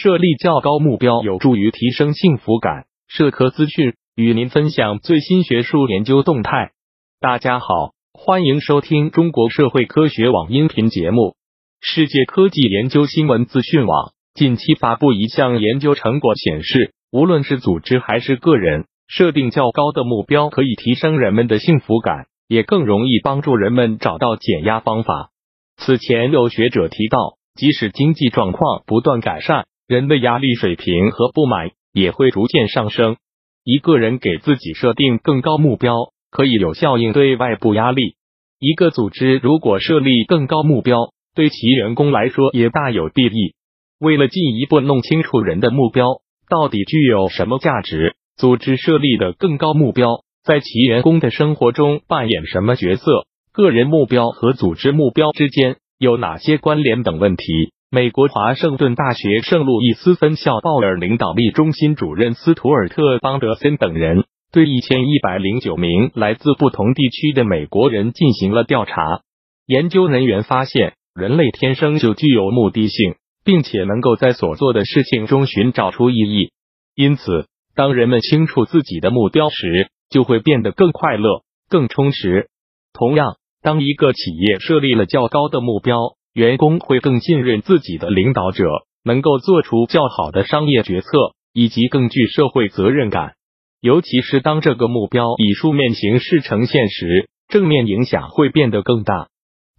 设立较高目标有助于提升幸福感。社科资讯与您分享最新学术研究动态。大家好，欢迎收听中国社会科学网音频节目。世界科技研究新闻资讯网近期发布一项研究成果显示，无论是组织还是个人，设定较高的目标可以提升人们的幸福感，也更容易帮助人们找到减压方法。此前有学者提到，即使经济状况不断改善，人的压力水平和不满也会逐渐上升。一个人给自己设定更高目标，可以有效应对外部压力。一个组织如果设立更高目标，对其员工来说也大有裨益。为了进一步弄清楚人的目标到底具有什么价值，组织设立的更高目标在其员工的生活中扮演什么角色，个人目标和组织目标之间。有哪些关联等问题？美国华盛顿大学圣路易斯分校鲍尔领导力中心主任斯图尔特·邦德森等人对一千一百零九名来自不同地区的美国人进行了调查。研究人员发现，人类天生就具有目的性，并且能够在所做的事情中寻找出意义。因此，当人们清楚自己的目标时，就会变得更快乐、更充实。同样。当一个企业设立了较高的目标，员工会更信任自己的领导者，能够做出较好的商业决策，以及更具社会责任感。尤其是当这个目标以书面形式呈现时，正面影响会变得更大。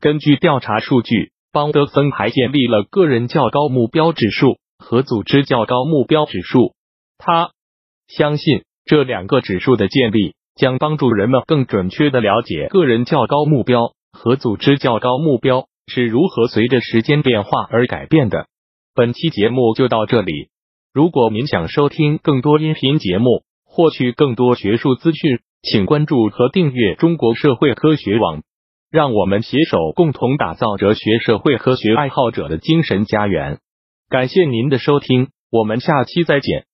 根据调查数据，邦德森还建立了个人较高目标指数和组织较高目标指数。他相信这两个指数的建立。将帮助人们更准确的了解个人较高目标和组织较高目标是如何随着时间变化而改变的。本期节目就到这里。如果您想收听更多音频节目，获取更多学术资讯，请关注和订阅中国社会科学网。让我们携手共同打造哲学社会科学爱好者的精神家园。感谢您的收听，我们下期再见。